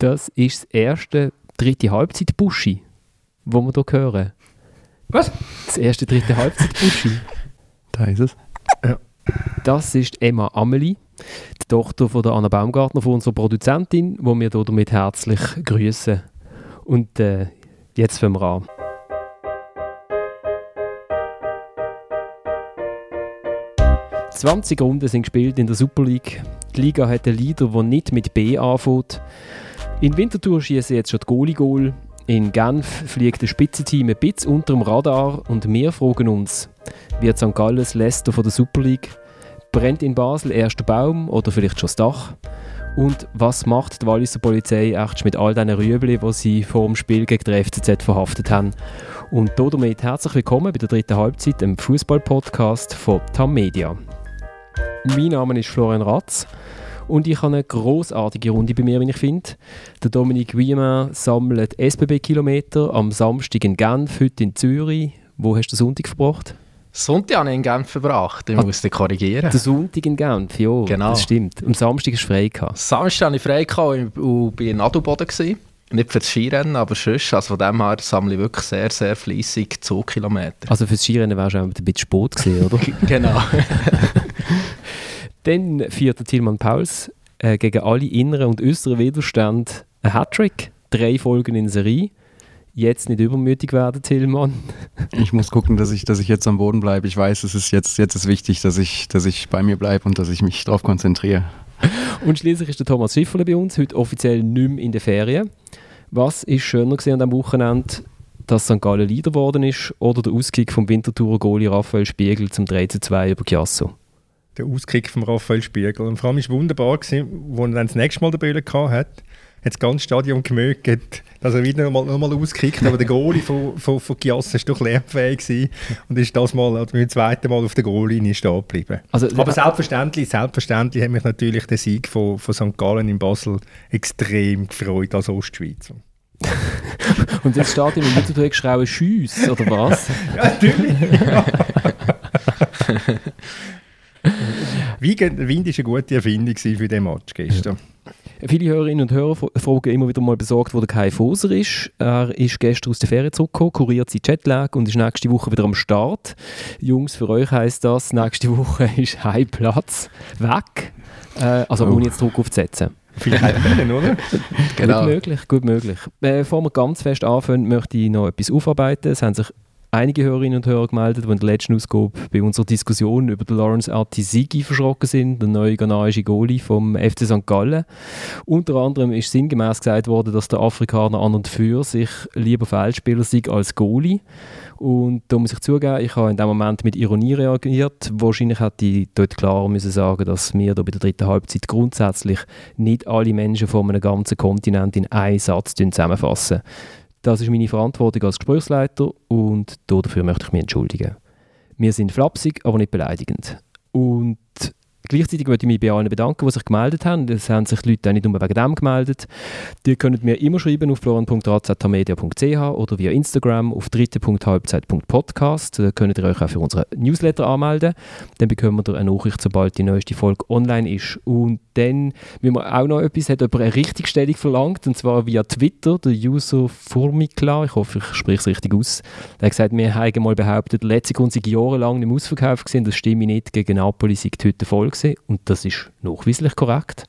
Das ist das erste dritte Halbzeit-Buschi, wo wir hier hören. Was? Das erste dritte Halbzeit-Buschi. Da ist es. Das ist Emma Amelie, die Tochter von der Anna Baumgartner, von unserer Produzentin, wo wir hier damit herzlich grüßen. Und äh, jetzt fangen wir an. «20 Runden sind gespielt in der Super League. Die Liga hat einen Leader, der nicht mit B anfängt. In Winterthur schießen jetzt schon die Goalie-Goal. In Genf fliegt das Spitzenteam ein bisschen unter dem Radar und wir fragen uns, wird St. Gallen Leicester von der Super League? Brennt in Basel erst der Baum oder vielleicht schon das Dach? Und was macht die Walliser Polizei mit all diesen Rüebli, die sie vor dem Spiel gegen die FCZ verhaftet haben? Und damit herzlich willkommen bei der dritten Halbzeit im Fußball-Podcast von TAM Media. Mein Name ist Florian Ratz und ich habe eine großartige Runde bei mir, wie ich finde. Der Dominik Wiemann sammelt SBB-Kilometer am Samstag in Genf, heute in Zürich. Wo hast du den Sonntag verbracht? Sonntag habe ich in Genf verbracht. Ich Ah. muss korrigieren. Der Sonntag in Genf, ja, Genau. das stimmt. Am Samstag ist frei gehabt. Samstag hatte ich frei gehabt und war in Adelboden. gewesen. Nicht für das Skirennen, aber sonst. Also von dem her sammle ich wirklich sehr, sehr fleissig Zugkilometer. Also fürs Skirennen wärst du auch ein bisschen spät gewesen, oder? genau. Dann vierte Tilman Pauls äh, gegen alle inneren und äußeren Widerstände ein Hattrick, drei Folgen in Serie. Jetzt nicht übermütig werden, Tillmann. Ich muss gucken, dass ich, dass ich jetzt am Boden bleibe. Ich weiß, es ist jetzt, jetzt ist wichtig, dass ich, dass ich bei mir bleibe und dass ich mich darauf konzentriere. Und schließlich ist der Thomas Schifferle bei uns, heute offiziell nicht mehr in der Ferien. Was ist schöner gewesen an diesem Wochenende, dass St. Gallen Leader geworden ist oder der Auskick vom Winterthurer Goalie Raphael Spiegel zum 3 zu 2 über Chiasso? Der Auskick von Raphael Spiegel. Und vor allem war es wunderbar, gewesen, als er dann das nächste Mal den Böllen hatte, hat das ganze Stadion gemögt, dass er wieder nochmal mal auskickt. Aber der Goalie von, von, von Giasse war doch lernfähig gewesen und ist das Mal, also beim zweiten Mal auf der Goallinie stehen geblieben. Also, Aber selbstverständlich, selbstverständlich hat mich natürlich der Sieg von, von St. Gallen in Basel extrem gefreut als Ostschweizer. und jetzt steht im Winterthur geschrauen «Schüss» oder was? Ja, natürlich. Wie, Wind war eine gute Erfindung für den Match gestern. Viele Hörerinnen und Hörer fragen immer wieder mal besorgt, wo der Kai Foser ist. Er ist gestern aus der Ferien zurückgekommen, kuriert seinen Jetlag und ist nächste Woche wieder am Start. Jungs, für euch heisst das, nächste Woche ist Heimplatz weg. Äh, also Oh. ohne jetzt Druck aufzusetzen. Vielleicht können, oder? Genau. Gut möglich, gut möglich. Äh, bevor wir ganz fest anfangen, möchte ich noch etwas aufarbeiten. Es haben sich einige Hörerinnen und Hörer gemeldet, die in der letzten Ausgabe bei unserer Diskussion über den Lawrence Artisigi verschrocken sind, der neue ghanaische Goalie vom FC St. Gallen. Unter anderem ist sinngemäß gesagt worden, dass der Afrikaner an und für sich lieber Feldspieler sei als Goalie. Und da muss ich zugeben, ich habe in dem Moment mit Ironie reagiert. Wahrscheinlich hätte ich dort klar müssen sagen, dass wir da bei der dritten Halbzeit grundsätzlich nicht alle Menschen von einem ganzen Kontinent in einen Satz zusammenfassen. Das ist meine Verantwortung als Gesprächsleiter und dafür möchte ich mich entschuldigen. Wir sind flapsig, aber nicht beleidigend. Und Gleichzeitig möchte ich mich bei allen bedanken, die sich gemeldet haben. Es haben sich die Leute auch nicht nur wegen dem gemeldet. Die könnt mir immer schreiben auf florian.razatamedia.ch oder via Instagram auf dritte.halbzeit.podcast. Da könnt ihr euch auch für unsere Newsletter anmelden. Dann bekommen wir eine Nachricht, sobald die neueste Folge online ist. Und dann, wie man auch noch etwas, hat jemand eine Richtigstellung verlangt, und zwar via Twitter, der User Formikla, ich hoffe, ich spreche es richtig aus, der hat gesagt, wir haben mal behauptet, Lexikon sei jahrelang im Ausverkauf gewesen, das stimme nicht, gegen Napoli sei die Hütte voll gewesen. Und das ist nachweislich korrekt.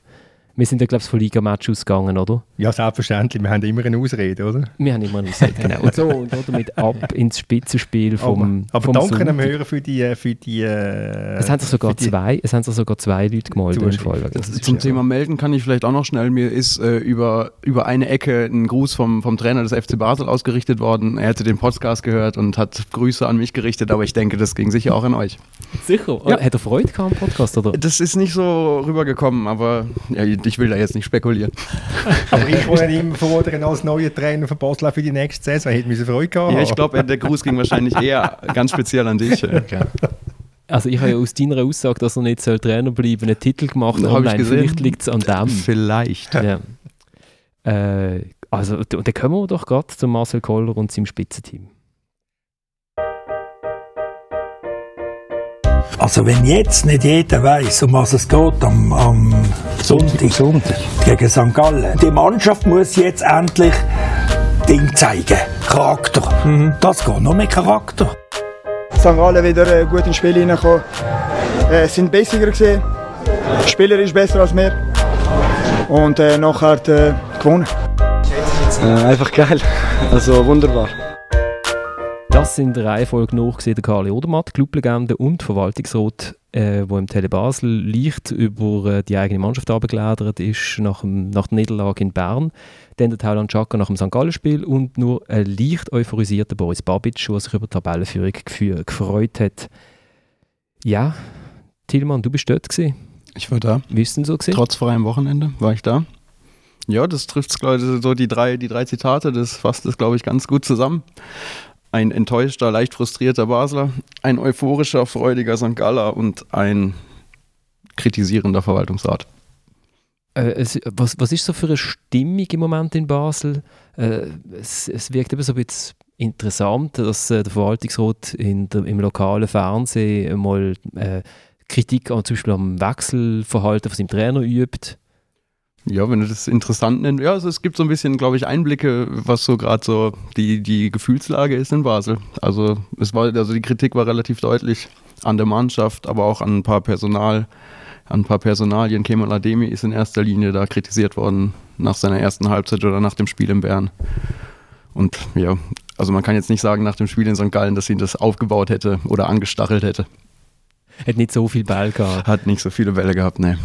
Wir sind ja, glaube ich, von Liga-Match ausgegangen, oder? Ja, selbstverständlich. Wir haben immer eine Ausrede, oder? Wir haben immer eine Ausrede, genau. Und so, und damit ab ins Spitzenspiel vom, aber vom danke Sonntag. dem Hörer für die... Für die äh, Es haben sich sogar die- zwei, es haben sich sogar zwei Leute gemeldet. im Zuschrift. Fall. Das ist Zum Thema Melden kann ich vielleicht auch noch schnell. Mir ist äh, über, über eine Ecke ein Gruß vom, vom Trainer des FC Basel ausgerichtet worden. Er hätte den Podcast gehört und hat Grüße an mich gerichtet, aber ich denke, das ging sicher auch an euch. Sicher. Ja. Hat er Freude gehabt am Podcast, oder? Das ist nicht so rübergekommen, aber ja, ich will da jetzt nicht spekulieren. Aber ich wollte ihn immer fordern als neuer Trainer von Basel für die nächste Saison. Hätte müssen Freude gehabt. Ja, ich glaube, der Gruß ging wahrscheinlich eher ganz speziell an dich. Also ich habe ja aus deiner Aussage, dass er nicht soll Trainer bleiben einen Titel gemacht. Hab ich online. Vielleicht liegt es an dem. Vielleicht. ja. äh, also, und dann kommen wir doch gerade zu Marcel Koller und seinem Spitzenteam. Also wenn jetzt nicht jeder weiß, um was es geht am, am Sonntag, Sonntag gegen St. Gallen, die Mannschaft muss jetzt endlich Ding zeigen. Charakter. Mhm. Das geht nur mit Charakter. St. Gallen wieder äh, gut ins Spiel hineingekommen. Äh, sind besser gesehen. Der Spieler ist besser als wir. Und äh, nachher äh, gewonnen. Äh, einfach geil. Also wunderbar. Das sind der Reihenfolge nachgesehen der Karli Odermatt, Clublegende und Verwaltungsrat, äh, wo im Tele Basel leicht über äh, die eigene Mannschaft abgeladert ist nach, dem, nach der Niederlage in Bern. Dann der Thailand Chaka nach dem St. Gallen-Spiel und nur ein leicht euphorisierter Boris Babic, der sich über die Tabellenführung gefreut hat. Ja, Tilman, du bist dort gewesen. Ich war da. Wie ist denn so gewesen? Trotz freiem Wochenende war ich da. Ja, das trifft so die drei, die drei Zitate, das fasst es, glaube ich, ganz gut zusammen. Ein enttäuschter, leicht frustrierter Basler, ein euphorischer, freudiger St. Galler und ein kritisierender Verwaltungsrat. Äh, es, was, was ist so für eine Stimmung im Moment in Basel? Äh, es, es wirkt eben so ein bisschen interessant, dass äh, der Verwaltungsrat in der, im lokalen Fernsehen mal äh, Kritik an, zum Beispiel am Wechselverhalten von seinem Trainer übt. Ja, wenn du das interessant nennst. Ja, also es gibt so ein bisschen, glaube ich, Einblicke, was so gerade so die, die Gefühlslage ist in Basel. Also es war, also die Kritik war relativ deutlich an der Mannschaft, aber auch an ein paar Personal, an ein paar Personalien. Kemal Ademi ist in erster Linie da kritisiert worden nach seiner ersten Halbzeit oder nach dem Spiel in Bern. Und ja, also man kann jetzt nicht sagen nach dem Spiel in St. Gallen, dass ihn das aufgebaut hätte oder angestachelt hätte. Hat nicht so viel Ball gehabt. Hat nicht so viele Bälle gehabt, ne.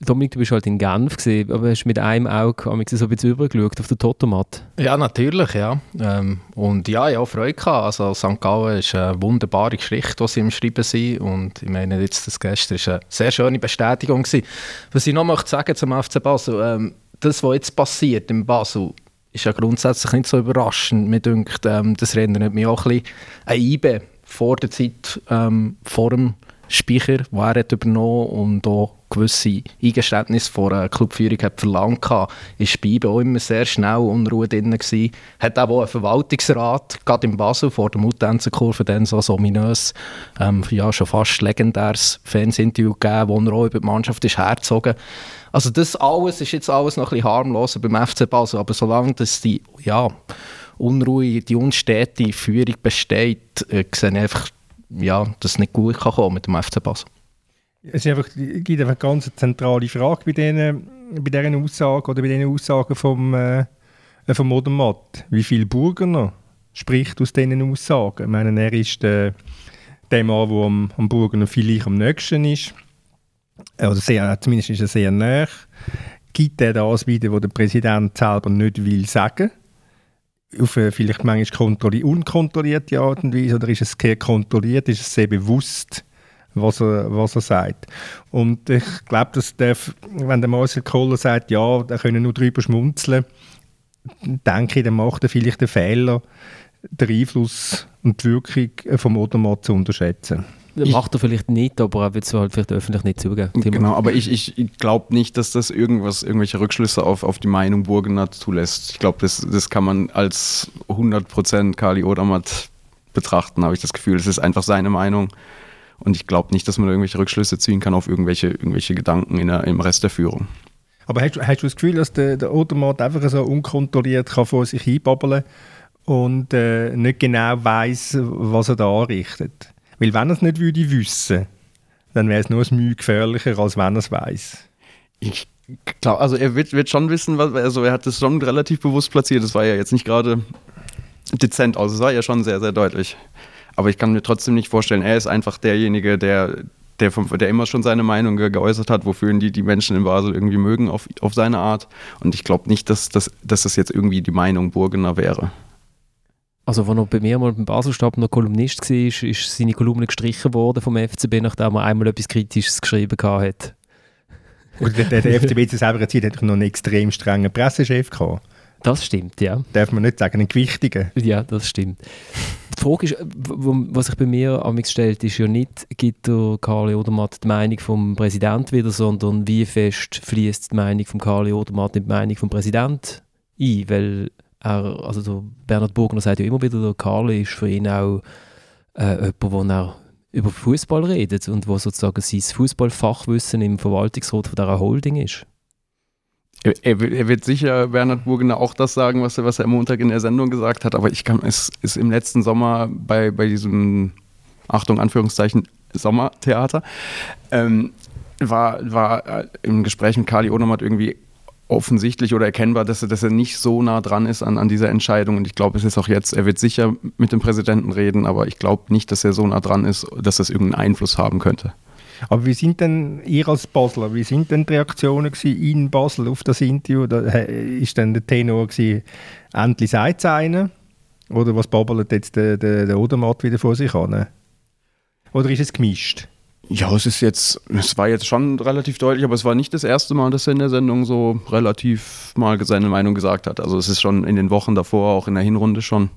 Dominik, du bist halt in Genf gesehen, aber hast mit einem Auge so ein bisschen übergeschaut auf den Totomat. Ja, natürlich, ja. Ähm, und ja, ja, Freude gehabt. Also St. Gallen ist eine wunderbare Geschichte, die sie im Schreiben sind. Und ich meine, jetzt das gestern war eine sehr schöne Bestätigung. Gewesen. Was ich noch möchte sagen zum FC Basel, ähm, das, was jetzt passiert in Basel, ist ja grundsätzlich nicht so überraschend. Mir denkt, ähm, das erinnert mich auch ein bisschen an IBE vor der Zeit, ähm, vor dem Speicher, den er hat übernommen und auch gewisse Eingeständnisse von einer Clubführung hat verlangt hat, ist ihm auch immer sehr schnell Unruhe drin gewesen. Hat auch einen Verwaltungsrat, gerade in Basel, vor der Mutenzenkurve, dann so ein ominös, ähm, ja, schon fast legendäres Fernsehinterview gegeben, wo er auch über die Mannschaft ist hergezogen. Also das alles ist jetzt alles noch ein bisschen harmloser beim FC Basel, aber solange das die, ja, Unruhe, die unstete Führung besteht, äh, sehe ich einfach, ja, dass es nicht gut kann kommen mit dem FC Basel. Es ist einfach, gibt einfach eine ganz zentrale Frage bei diesen, bei diesen Aussagen oder bei diesen Aussagen vom, äh, vom Odermatt. Wie viel Burgener spricht aus diesen Aussagen? Ich meine, er ist der, der Mann, der am, am Burgener vielleicht am nächsten ist. Oder sehr, zumindest ist er sehr nah. Gibt er das wieder, was der Präsident selber nicht will sagen? Auf eine vielleicht manchmal unkontrollierte Art und Weise oder ist es sehr kontrolliert? Ist es sehr bewusst? was er, was er sagt. Und ich glaube, dass darf, wenn der Marcel Kohler sagt, ja, da können nur drüber schmunzeln, denke ich, dann macht er vielleicht den Fehler, den Einfluss und die Wirkung vom Odermatt zu unterschätzen. Macht er vielleicht nicht, aber er wird es halt vielleicht öffentlich nicht zugeben. Genau, aber ich, ich glaube nicht, dass das irgendwas, irgendwelche Rückschlüsse auf, auf die Meinung Burgener zulässt. Ich glaube, das, das kann man als 100% Kali Odermatt betrachten, habe ich das Gefühl. Es ist einfach seine Meinung. Und ich glaube nicht, dass man irgendwelche Rückschlüsse ziehen kann auf irgendwelche, irgendwelche Gedanken in der, im Rest der Führung. Aber hast, hast du das Gefühl, dass der, der Automat einfach so unkontrolliert kann vor sich hinbabbeln und äh, nicht genau weiß, was er da anrichtet? Weil wenn er es nicht würde wissen, dann wäre es nur ein Mühe gefährlicher, als wenn er es weiß. Ich glaube, also er wird, wird schon wissen, was, also er hat es schon relativ bewusst platziert. Das war ja jetzt nicht gerade dezent aus, es war ja schon sehr, sehr deutlich. Aber ich kann mir trotzdem nicht vorstellen, er ist einfach derjenige, der, der, vom, der immer schon seine Meinung ge geäußert hat, wofür die, die Menschen in Basel irgendwie mögen, auf, auf seine Art. Und ich glaube nicht, dass, dass, dass das jetzt irgendwie die Meinung Burgener wäre. Also, als er bei mir mal beim Baselstab noch Kolumnist war, ist, ist seine Kolumne gestrichen worden vom FCB, nachdem er einmal etwas Kritisches geschrieben hat. Und der, der FCB zu selber Zeit hat noch einen extrem strengen Pressechef gehabt. Das stimmt, ja. Darf man nicht sagen, einen gewichtigen. Ja, das stimmt. Die Frage ist, was sich bei mir an mich stellt, ist ja nicht, gibt der Karli Odermatt die Meinung vom Präsidenten wieder, sondern wie fest fließt die Meinung von Karli Odermatt in die Meinung vom Präsidenten ein, weil er, also der Bernhard Burgner sagt ja immer wieder, der Karli ist für ihn auch äh, jemand, wo er über Fußball redet und wo sozusagen sein Fußballfachwissen im Verwaltungsrat von dieser Holding ist. Er, wird sicher Bernhard Burgener auch das sagen, was er, was er am Montag in der Sendung gesagt hat, aber ich kann, es ist im letzten Sommer bei, bei diesem, Achtung, Anführungszeichen, Sommertheater, ähm, war, war äh, im Gespräch mit Kali Onomat irgendwie offensichtlich oder erkennbar, dass er, dass er nicht so nah dran ist an, an dieser Entscheidung. Und ich glaube, es ist auch jetzt, er wird sicher mit dem Präsidenten reden, aber ich glaube nicht, dass er so nah dran ist, dass das irgendeinen Einfluss haben könnte. Aber wie sind denn ihr als Basler, wie sind denn die Reaktionen in Basel auf das Interview? Da ist dann der Tenor gewesen, endlich es einer? Oder was babbelt jetzt der, der, der Odermatt wieder vor sich an? Oder ist es gemischt? Ja, es ist jetzt, es war jetzt schon relativ deutlich, aber es war nicht das erste Mal, dass er in der Sendung so relativ mal seine Meinung gesagt hat. Also es ist schon in den Wochen davor, auch in der Hinrunde schon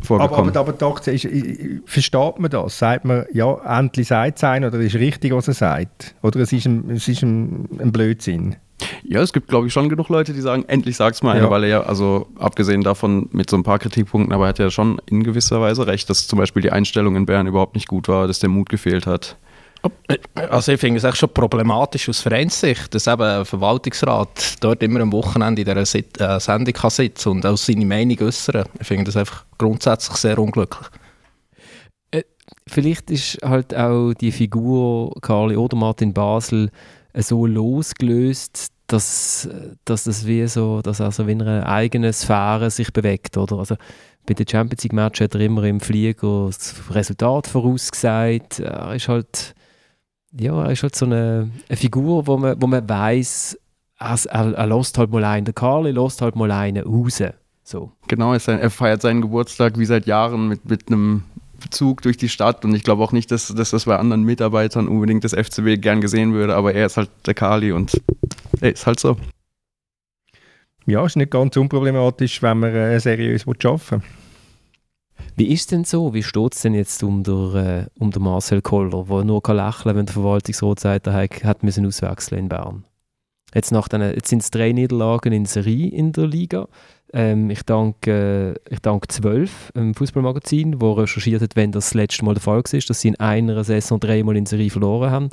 vorgekommen. Aber, aber, aber doch, ist, versteht man das? Sagt man, ja, endlich sagt es ein oder ist richtig, was er sagt? Oder es ist ein, es ist ein, ein Blödsinn? Ja, es gibt, glaube ich, schon genug Leute, die sagen, endlich sag's mal ja. weil er ja, also abgesehen davon mit so ein paar Kritikpunkten, aber er hat ja schon in gewisser Weise recht, dass zum Beispiel die Einstellung in Bern überhaupt nicht gut war, dass der Mut gefehlt hat. Also ich finde es echt schon problematisch aus Vereinssicht, dass eben ein Verwaltungsrat dort immer am Wochenende in dieser Sit äh, Sendung kann sitzen und auch seine Meinung äußern. Ich finde das einfach grundsätzlich sehr unglücklich. Äh, vielleicht ist halt auch die Figur Karli Odermatt in Basel so losgelöst, dass, dass das wie so, dass also wie in einer eigenen Sphäre sich bewegt, oder? Also bei den Champions League Match hat er immer im Flieger das Resultat vorausgesagt. Er ist halt ja, er ist halt so eine, eine Figur, wo man, wo man weiss, er, er, er lässt halt mal einen, der Carly lässt halt mal einen raus. So. Genau, er feiert seinen Geburtstag wie seit Jahren mit, mit einem Zug durch die Stadt und ich glaube auch nicht, dass, dass das bei anderen Mitarbeitern unbedingt das FCB gern gesehen würde, aber er ist halt der Kali und er ist halt so. Ja, ist nicht ganz unproblematisch, wenn man äh, seriös arbeiten will. Wie ist denn so? Wie steht es denn jetzt um, der, äh, um den Marcel Koller, der nur kann lächeln wenn der Verwaltungsrat sagt, er hat müssen auswechseln in Bern? Jetzt, jetzt sind es drei Niederlagen in Serie in der Liga. Ähm, ich, danke, äh, ich danke 12 im Fußballmagazin, wo recherchiert hat, wenn das, das letzte Mal der Fall war, dass sie in einer Saison dreimal in Serie verloren haben.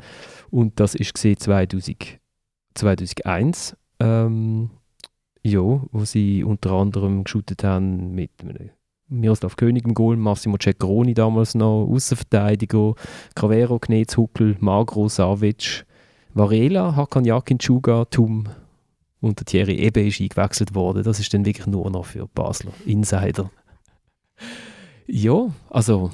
Und das ist 2000, 2001. Ähm, ja, wo sie unter anderem geshootet haben mit einem Miroslav König im Goal, Massimo Ceccaroni damals noch, Außenverteidiger, Cravero, Knetz, Huckel, Magro, Savic, Varela, Hakan Jakin, Chuga, Tum und der Thierry Ebe ist eingewechselt worden. Das ist dann wirklich nur noch für Basler Insider. ja, also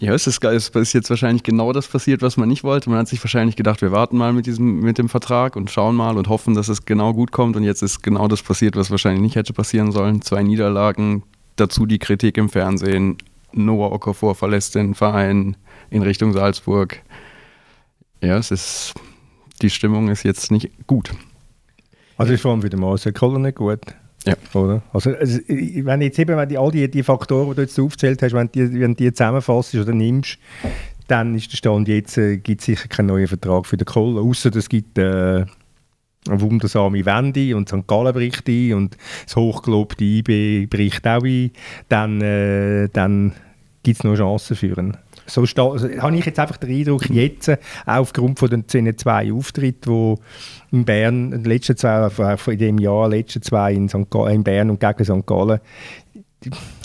ja, es ist. Es ist jetzt wahrscheinlich genau das passiert, was man nicht wollte. Man hat sich wahrscheinlich gedacht, wir warten mal mit, diesem, mit dem Vertrag und schauen mal und hoffen, dass es genau gut kommt. Und jetzt ist genau das passiert, was wahrscheinlich nicht hätte passieren sollen. Zwei Niederlagen, dazu die Kritik im Fernsehen. Noah Okafor verlässt den Verein in Richtung Salzburg. Ja, es ist, die Stimmung ist jetzt nicht gut. Also allem für den Marcel Koller nicht gut. Ja. Oder? Also, also, wenn jetzt eben, wenn die, all die, die Faktoren, die du jetzt aufgezählt hast, wenn die, wenn die zusammenfasst oder nimmst, dann ist der Stand jetzt, äh, gibt es sicher keinen neuen Vertrag für den Kohl, außer es gibt äh, eine wundersame Wende und St. Gallen bricht ein und das hochgelobte IB bricht auch ein, dann, äh, dann gibt es noch Chancen für ihn. So also, habe ich jetzt einfach den Eindruck, jetzt, auch aufgrund von den zwei Auftritten, die in Bern, in den letzten zwei, in dem Jahr, letzten zwei in, St. Gallen, in Bern und gegen St. Gallen,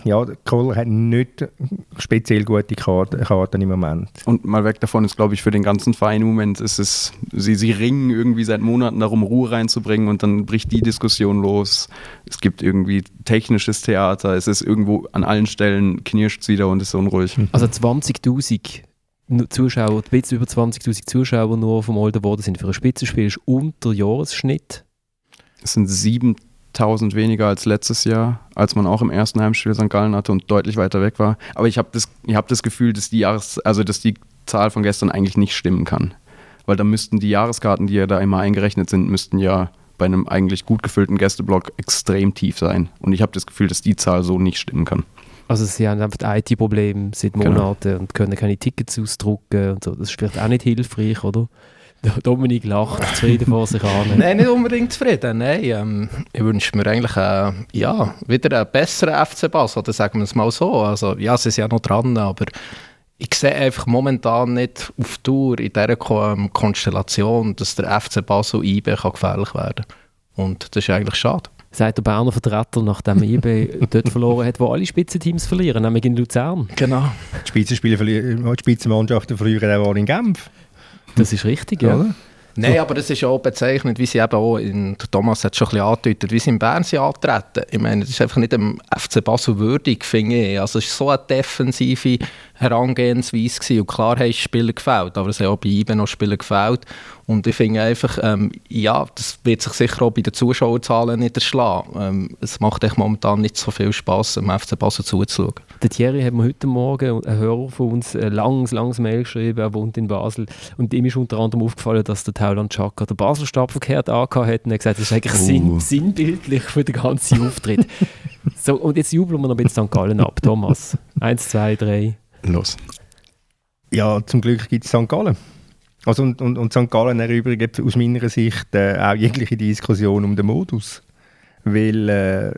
ja, Kohler hat nicht speziell gute Karten, Karten, im Moment. Und mal weg davon ist, glaube ich, für den ganzen Verein im Moment ist es, sie, sie ringen irgendwie seit Monaten darum, Ruhe reinzubringen und dann bricht die Diskussion los. Es gibt irgendwie technisches Theater, es ist irgendwo an allen Stellen knirscht es wieder und ist unruhig. Also 20.000 Zuschauer, ein bisschen über 20.000 Zuschauer nur vom Olden Boden sind für ein Spitzenspiel ist unter Jahresschnitt. Es sind sieben 1000 weniger als letztes Jahr, als man auch im ersten Heimspiel St. Gallen hatte und deutlich weiter weg war. Aber ich habe das, hab das Gefühl, dass die, Jahres-, also dass die Zahl von gestern eigentlich nicht stimmen kann. Weil da müssten die Jahreskarten, die ja da immer eingerechnet sind, müssten ja bei einem eigentlich gut gefüllten Gästeblock extrem tief sein. Und ich habe das Gefühl, dass die Zahl so nicht stimmen kann. Also sie haben einfach IT-Probleme seit genau. Monaten genau. und können keine Tickets ausdrucken und so. Das ist vielleicht auch nicht hilfreich, oder? Dominik lacht zufrieden vor sich an. Nein, nicht unbedingt zufrieden. Nein, ähm, ich wünsche mir eigentlich äh, ja, wieder einen besseren FC Basel, oder sagen wir es mal so. Also, ja, sie sind ja noch dran, aber ich sehe einfach momentan nicht auf Tour in dieser Ko Konstellation, dass der FC Basel IB kann gefährlich werden kann. Und das ist eigentlich schade. Sagt der Berner Vertreter, nachdem IB dort verloren hat, wo alle Spitzenteams verlieren, nämlich in Luzern. Genau. Die Spitzenspieler verlieren, die Spitzenmannschaften verlieren auch in Genf. Das ist richtig, ja. Oder? Nein, aber das ist auch bezeichnet, wie sie eben auch, in, der Thomas hat schon ein bisschen angedeutet, wie sie in Bern sind antreten. Ich meine, das ist einfach nicht dem FC Basel würdig, finde ich. Also es war so eine defensive Herangehensweise gewesen. und klar haben Spieler gefällt, aber es haben auch bei IBE noch Spieler gefällt und ich finde einfach, ähm, ja, das wird sich sicher auch bei den Zuschauerzahlen niederschlagen. Ähm, es macht echt momentan nicht so viel Spaß, dem FC Basel zuzuschauen. Der Thierry hat mir heute Morgen, ein Hörer von uns, ein langes, langes Mail geschrieben, er wohnt in Basel und ihm ist unter anderem aufgefallen, dass der Thailand Chaka den Basel-Stab verkehrt angehört hat und er hat gesagt, das ist eigentlich Oh. sinn, sinnbildlich für den ganzen Auftritt. so, und jetzt jubeln wir noch ein bisschen St. Gallen ab. Thomas, eins, zwei, drei. Los. Ja, zum Glück gibt es St. Gallen. Also und, und, und St. Gallen erübrigt aus meiner Sicht äh, auch jegliche Diskussion um den Modus. Weil äh,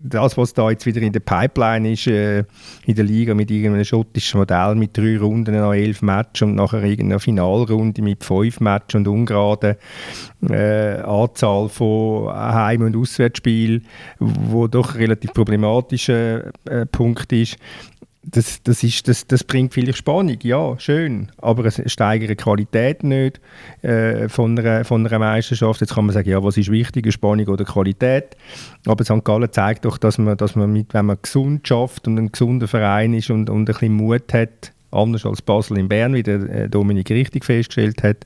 das, was da jetzt wieder in der Pipeline ist, äh, in der Liga mit irgendeinem schottischen Modell mit drei Runden an elf Matches und nachher irgendeiner Finalrunde mit fünf Matches und ungerade äh, Anzahl von Heim- und Auswärtsspielen, wo doch ein relativ problematischer äh, Punkt ist, das, das, ist, das, das bringt vielleicht Spannung, ja, schön, aber es steigert die Qualität nicht äh, von, einer, von einer Meisterschaft. Jetzt kann man sagen, ja, was ist wichtiger, Spannung oder Qualität? Aber St. Gallen zeigt doch, dass man, dass man mit, wenn man gesund schafft und ein gesunder Verein ist und, und ein bisschen Mut hat, anders als Basel in Bern, wie der äh, Dominik richtig festgestellt hat,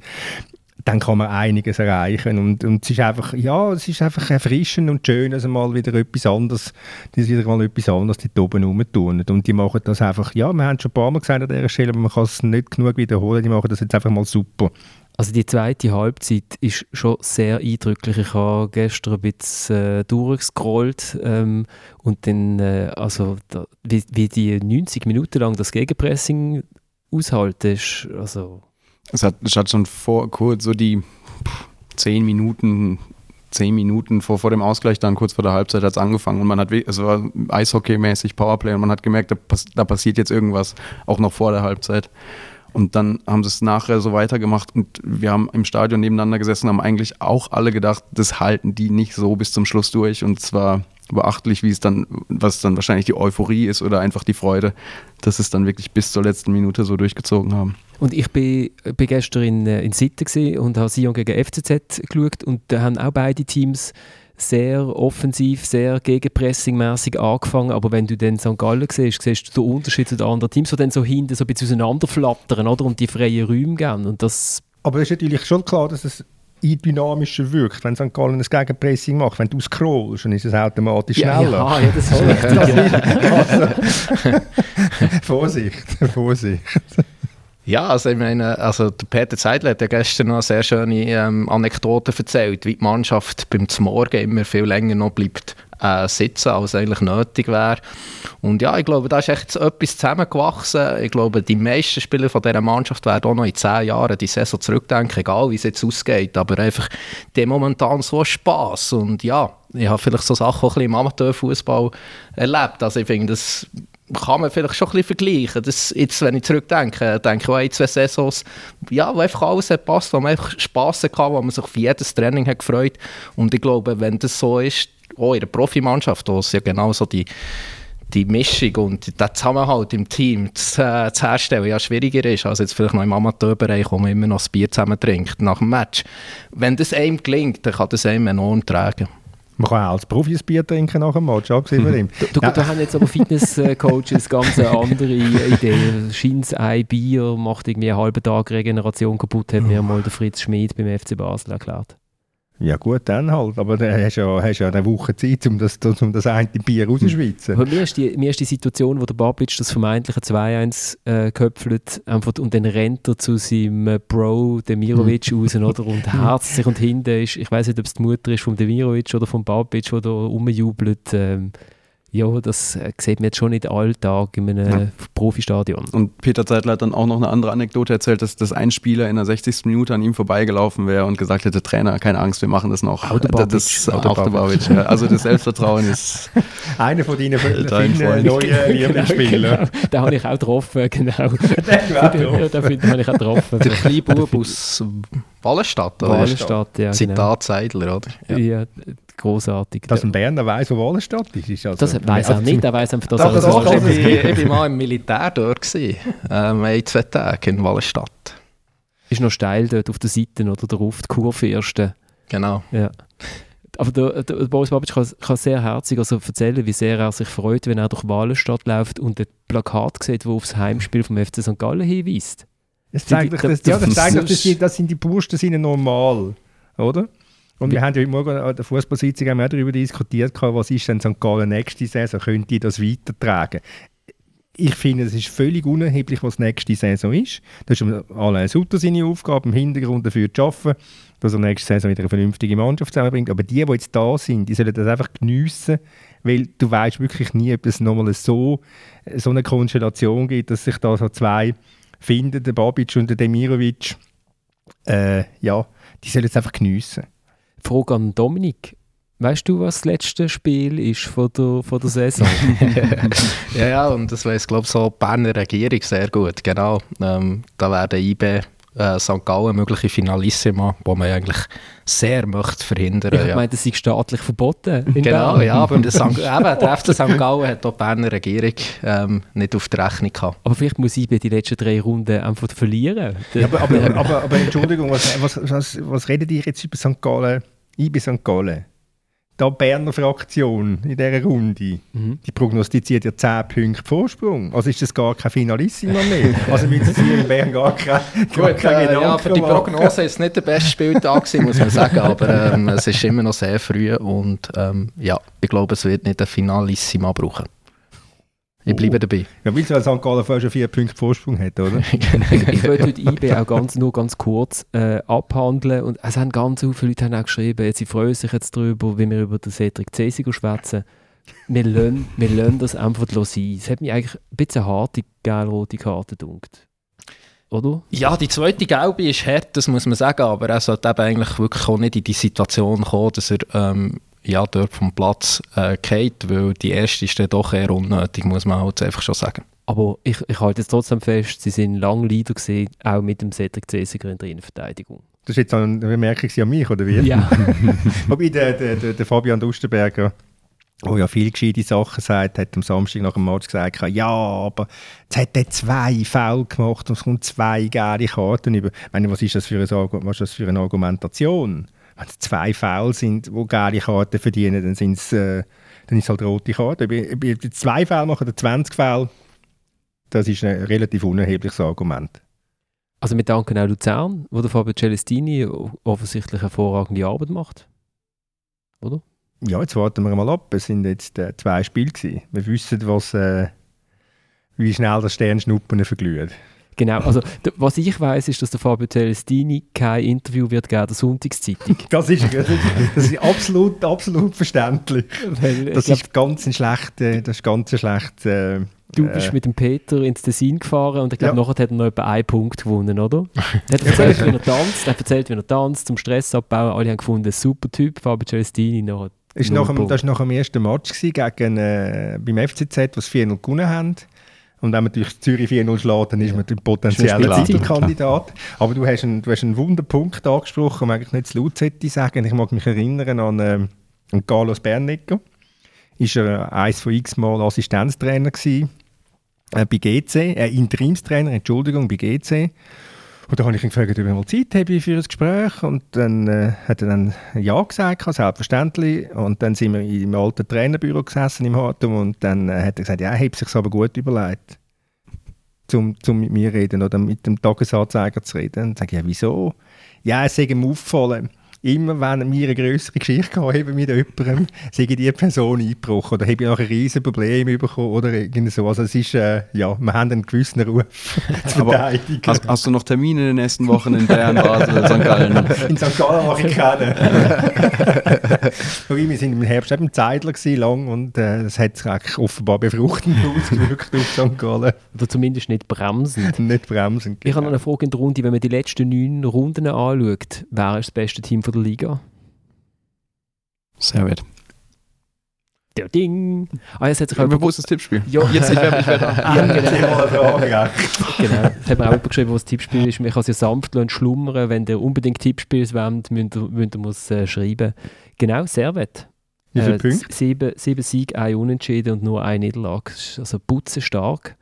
dann kann man einiges erreichen. Und, und es ist einfach, ja, es ist einfach erfrischend und schön, dass mal wieder etwas anderes, dass wieder mal etwas anderes dort oben rumtun. Und die machen das einfach, ja, wir haben schon ein paar Mal gesagt an dieser Stelle, aber man kann es nicht genug wiederholen, die machen das jetzt einfach mal super. Also die zweite Halbzeit ist schon sehr eindrücklich. Ich habe gestern ein bisschen äh, durchgescrollt ähm, und dann, äh, also da, wie, wie die 90 Minuten lang das Gegenpressing aushalten, ist also Es hat, es hat schon vor kurz so die zehn Minuten, zehn Minuten vor, vor dem Ausgleich, dann kurz vor der Halbzeit hat es angefangen und man hat, es war Eishockey-mäßig Powerplay und man hat gemerkt, da, da passiert jetzt irgendwas, auch noch vor der Halbzeit. Und dann haben sie es nachher so weitergemacht und wir haben im Stadion nebeneinander gesessen, haben eigentlich auch alle gedacht, das halten die nicht so bis zum Schluss durch und zwar beachtlich, wie es dann, was dann wahrscheinlich die Euphorie ist oder einfach die Freude, dass es dann wirklich bis zur letzten Minute so durchgezogen haben. Und ich bin, bin gestern in, äh, in Sitten und habe Sion gegen FCZ geschaut und da haben auch beide Teams sehr offensiv, sehr gegenpressingmäßig angefangen, aber wenn du dann St. Gallen siehst, siehst du den Unterschied zu den anderen Teams, die dann so hinten so ein bisschen auseinanderflattern oder? und die freien Räume geben und das Aber es ist natürlich schon klar, dass es dynamischer wirkt, wenn St. Gallen ein Gegenpressing macht. Wenn du scrollst, dann ist es automatisch schneller. Ja, ja, das ist richtig. ja. Also, Vorsicht, Vorsicht. Ja, also ich meine, also der Peter Zeidler hat ja gestern noch sehr schöne ähm, Anekdote erzählt, wie die Mannschaft beim Zmorgen immer viel länger noch bleibt äh, sitzen, als eigentlich nötig wäre. Und ja, ich glaube, da ist echt etwas zusammengewachsen. Ich glaube, die meisten Spieler von dieser Mannschaft werden auch noch in zehn Jahren die Saison zurückdenken, egal wie es jetzt ausgeht. Aber einfach, haben momentan so Spass Und ja, ich habe vielleicht so Sachen auch ein bisschen im Amateurfußball erlebt. Also ich finde, das kann man vielleicht schon ein bisschen vergleichen. Das, jetzt, wenn ich zurückdenke, denke ich auch ein, zwei Saisons, ja, wo einfach alles hat passt, wo man einfach Spass hatte, wo man sich auf jedes Training hat gefreut. Und ich glaube, wenn das so ist, auch in der Profimannschaft, wo es ja genau so die, die Mischung und der Zusammenhalt im Team zu, äh, zu herstellen ja schwieriger ist, als jetzt vielleicht noch im Amateurbereich, wo man immer noch das Bier zusammen trinkt nach dem Match. Wenn das einem gelingt, dann kann das einem enorm tragen. Man kann auch als Profi ein Bier trinken nach dem Match, abgesehen von dem. Du, da haben jetzt aber Fitnesscoaches ganz andere Idee. Scheint ein Bier macht irgendwie einen halben Tag Regeneration kaputt, hat mir mal der Fritz Schmid beim FC Basel erklärt. Ja gut, dann halt. Aber dann hast du ja, hast ja eine Woche Zeit, um das, um das eine Bier rauszuschwitzen. Aber mir ist, die, mir ist die Situation, wo der Babic das vermeintliche 2-1 äh, köpfelt einfach, und dann rennt er zu seinem äh, Bro Demirovic raus oder, und herzt sich und hinten ist, ich weiß nicht, ob es die Mutter ist von Demirovic oder von Babic, der da rumjubelt. Ähm, Ja, das äh, sieht man jetzt schon nicht alltag in einem Ja. Profistadion. Und Peter Zeitler hat dann auch noch eine andere Anekdote erzählt, dass, dass ein Spieler in der 60. Minute an ihm vorbeigelaufen wäre und gesagt hätte, Trainer, keine Angst, wir machen das noch. Autobabic. Das, Autobabic. Ja. Also das Selbstvertrauen ist Einer von deinen vielen neuen Lieblingsspielern. Den habe ich auch getroffen, genau. Den ja, den finde- ich auch getroffen. Der kleine Bub aus Wallenstadt, oder? Wallenstadt, ja. Genau. Zitat Seidler, oder? Ja, großartig. Dass ein Berner weiss, wo Wallenstadt ist. ist also, das weiß er nicht, er weiß einfach, dass er doch, das ich, macht. bin, ich bin mal im Militär dort. Gewesen. Ähm, ein, zwei Tage in Wallenstadt. ist noch steil dort auf der Seite oder drauf, die Kurve erste. Genau. Ja. Aber der, der, Boris Babic kann, kann sehr herzig also erzählen, wie sehr er sich freut, wenn er durch Wallenstadt läuft und ein Plakat sieht, wo aufs Heimspiel vom FC St. Gallen hinweist. Das zeigt doch, Der- das, ja, das zeigt das- dass die, das sind die Bursten sind normal, oder? Und wir haben ja heute Morgen an der Fußballsitzung auch darüber diskutiert, was ist denn St. Gallen nächste Saison, könnte die das weitertragen? Ich finde, es ist völlig unerheblich, was nächste Saison ist. Das ist Alain Sutter seine Aufgabe, im Hintergrund dafür zu arbeiten, dass er nächste Saison wieder eine vernünftige Mannschaft zusammenbringt. Aber die, die jetzt da sind, die sollen das einfach geniessen, weil du weißt wirklich nie, ob es nochmal so, so eine Konstellation gibt, dass sich da so zwei finden, der Babic und der Demirovic. Äh, ja, die sollen es einfach geniessen. Frage an Dominik. Weißt du, was das letzte Spiel ist von der, von der Saison? Ja, ja, und das weiss, glaube ich, so die Berner Regierung sehr gut. Genau. Ähm, da werden IB äh, St. Gallen mögliche Finalissima, die man eigentlich sehr möchte verhindern. ich ja. meine, das ist staatlich verboten. In Genau, Bern. ja, aber der, St. eben, der FC St. Gallen hat auch die Berner Regierung ähm, nicht auf der Rechnung gehabt. Aber vielleicht muss IB die letzten drei Runden einfach verlieren. Der- Aber, aber, aber, aber Entschuldigung, was, was, was, was redet ihr jetzt über St. Gallen? Ich bin St. Gallen. Da Berner Fraktion in dieser Runde, Mhm. die prognostiziert ja 10 Punkte Vorsprung. Also ist das gar kein Finalissima mehr. Also müssen sie in Bern gar kein, gar Gut, kein äh, ja, für die. Prognose ist es nicht der beste Spieltag gewesen, muss man sagen, aber ähm, es ist immer noch sehr früh und ähm, ja, ich glaube, es wird nicht ein Finalissima brauchen. Ich bleibe dabei. Ja, weil St. Gallen vorher schon 4 Punkte Vorsprung hat, oder? ich, ich wollte heute IB auch ganz, nur ganz kurz äh, abhandeln. Und es haben ganz viele Leute haben auch geschrieben, jetzt, sie freuen sich jetzt darüber, wie wir über den Cedric Cesigo schwätzen. Wir lassen, wir lassen das einfach sein. Es hat mich eigentlich ein bisschen hart, die gelb-rote Karte gedunkt. Oder? Ja, die zweite Gelbe ist hart, das muss man sagen, aber er sollte eben eigentlich wirklich auch nicht in die Situation kommen, dass er ähm, ja, dort vom Platz äh, geht, weil die erste ist dann doch eher unnötig, muss man halt einfach schon sagen. Aber ich, ich halte jetzt trotzdem fest, sie sind lange Leader gewesen, auch mit dem Cedric Cesigo in der Innenverteidigung. Das ist jetzt eine Bemerkung an mich, oder wie? Ja. Wobei der, der, der, Fabian Dustenberger, der ja viele gescheite Sachen sagt, hat am Samstag nach dem Match gesagt, ja, aber jetzt hat er zwei Fälle gemacht und es kommt zwei gelbe Karten über. Ich meine, was ist das für eine, Argu- was ist das für eine Argumentation? Wenn es zwei Fälle sind, die gelbe Karten verdienen, dann, sind's, äh, dann ist es halt rote Karten. Ob jetzt zwei Fälle mache oder 20 Fälle, das ist ein relativ unerhebliches Argument. Also wir danken auch Luzern, wo der Fabio Celestini offensichtlich hervorragende Arbeit macht. Oder? Ja, jetzt warten wir mal ab. Es sind jetzt äh, zwei Spiele gewesen. Wir wissen, was, äh, wie schnell das Sternschnuppen verglüht. Genau, also was ich weiß, ist, dass der Fabio Celestini kein Interview wird geben der Sonntagszeitung. Das ist, das ist, das ist absolut, absolut verständlich. Weil, ich Das glaub, ist ganz ein schlechter, das ist ganz ein schlechter. Äh, du bist äh, mit dem Peter ins Tessin gefahren und ich glaube, Ja. nachher hat er noch etwa einen Punkt gewonnen, oder? Er hat erzählt, wie er tanzt, er hat erzählt, wie er tanzt, zum Stress abbauen. Alle haben gefunden, super Typ, Fabio Celestini. Nachher ist nach dem, das war nach dem ersten Match gewesen, gegen, äh, beim FCZ, was 4-0 gewonnen haben. Und wenn man natürlich Zürich 4-0 schlägt, dann ist man ein potenzieller Titelkandidat. Aber du hast, einen, du hast einen Wunderpunkt angesprochen, den eigentlich nicht zu laut sollte sagen. Ich mag mich erinnern an, ähm, an Carlos Bernecker. Ist er eins von x Mal Assistenztrainer gewesen, äh, bei GC, äh, Interimstrainer, Entschuldigung, bei GC. Und da habe ich ihn gefragt, ob ich mal Zeit habe für ein Gespräch. Und dann äh, hat er dann Ja gesagt, selbstverständlich. Und dann sind wir im alten Trainerbüro gesessen im Hartum und dann äh, hat er gesagt, ja, er hat sich aber gut überlegt, zum, zum mit mir reden oder mit dem Tagesanzeiger zu reden. Und dann sage ich, ja, wieso? Ja, es sei ihm aufgefallen, immer wenn wir eine größere Geschichte haben mit jemandem, sei die Person eingebrochen oder habe ich nachher ein riesen Problem bekommen oder irgendwie so. Also es ist, äh, ja, wir haben einen gewissen Ruf zu verteidigen. Hast, hast, du noch Termine in den nächsten Wochen in Bern, Basel, St. Gallen? In St. Gallen mache ich keine. wir sind im Herbst eben Zeitler gewesen, lang und äh, das hat sich offenbar befruchtend ausgewirkt auf St. Gallen. Oder zumindest nicht bremsend. nicht bremsend. Ich habe noch eine Frage in der Runde, wenn man die letzten neun Runden anschaut, wer ist das beste Team von der Liga? Servet. Der Ding. Ah, jetzt hat sich wo ist das Tippspiel? Ja, jetzt ich werde mich wieder. ja, genau. genau. Das hat mir auch geschrieben, wo das Tippspiel ist. Man kann es ja sanft schlummern. Wenn ihr unbedingt Tippspiel wollt, müsst ihr, müsst ihr es äh, schreiben. Genau, Servet. Wie viele äh, Punkte? Sieben, sieben Siege, ein Unentschieden und nur eine Niederlage. Also putzenstark.